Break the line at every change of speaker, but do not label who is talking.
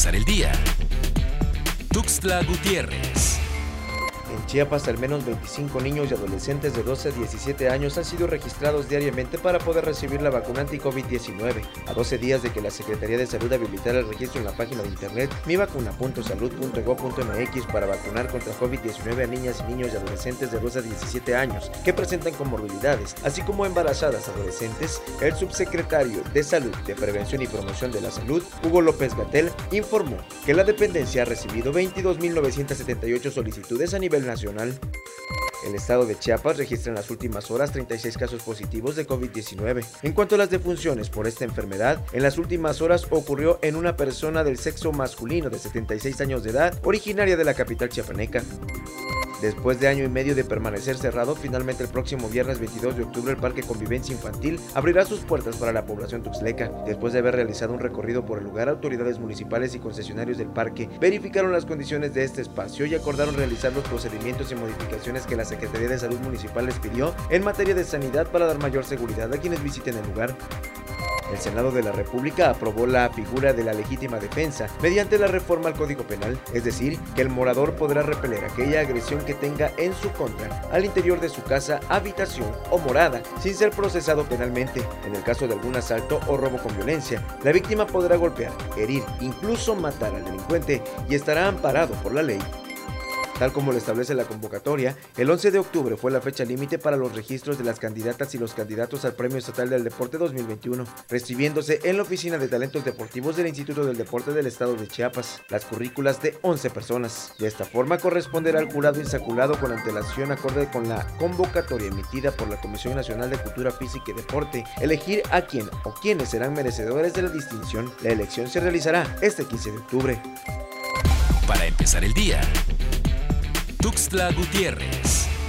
empezar el día. Tuxtla Gutiérrez.
En Chiapas, al menos 25 niños y adolescentes de 12 a 17 años han sido registrados diariamente para poder recibir la vacuna anti-COVID-19. A 12 días de que la Secretaría de Salud habilitara el registro en la página de internet mivacuna.salud.gov.mx para vacunar contra COVID-19 a niñas y niños y adolescentes de 12 a 17 años que presentan comorbilidades, así como embarazadas adolescentes, el subsecretario de Salud, de Prevención y Promoción de la Salud, Hugo López Gatel, informó que la dependencia ha recibido 22.978 solicitudes a nivel nacional. El estado de Chiapas registra en las últimas horas 36 casos positivos de COVID-19. En cuanto a las defunciones por esta enfermedad, en las últimas horas ocurrió en una persona del sexo masculino de 76 años de edad, originaria de la capital chiapaneca. Después de año y medio de permanecer cerrado, finalmente el próximo viernes 22 de octubre el Parque Convivencia Infantil abrirá sus puertas para la población tuxleca. Después de haber realizado un recorrido por el lugar, autoridades municipales y concesionarios del parque verificaron las condiciones de este espacio y acordaron realizar los procedimientos y modificaciones que la Secretaría de Salud Municipal les pidió en materia de sanidad para dar mayor seguridad a quienes visiten el lugar. El Senado de la República aprobó la figura de la legítima defensa mediante la reforma al Código Penal, es decir, que el morador podrá repeler aquella agresión que tenga en su contra al interior de su casa, habitación o morada sin ser procesado penalmente. En el caso de algún asalto o robo con violencia, la víctima podrá golpear, herir, incluso matar al delincuente y estará amparado por la ley. Tal como lo establece la convocatoria, el 11 de octubre fue la fecha límite para los registros de las candidatas y los candidatos al Premio Estatal del Deporte 2021, recibiéndose en la Oficina de Talentos Deportivos del Instituto del Deporte del Estado de Chiapas las currículas de 11 personas. De esta forma corresponderá al jurado insaculado con antelación acorde con la convocatoria emitida por la Comisión Nacional de Cultura Física y Deporte elegir a quién o quiénes serán merecedores de la distinción. La elección se realizará este 15 de octubre.
Para empezar el día. Tuxtla Gutiérrez.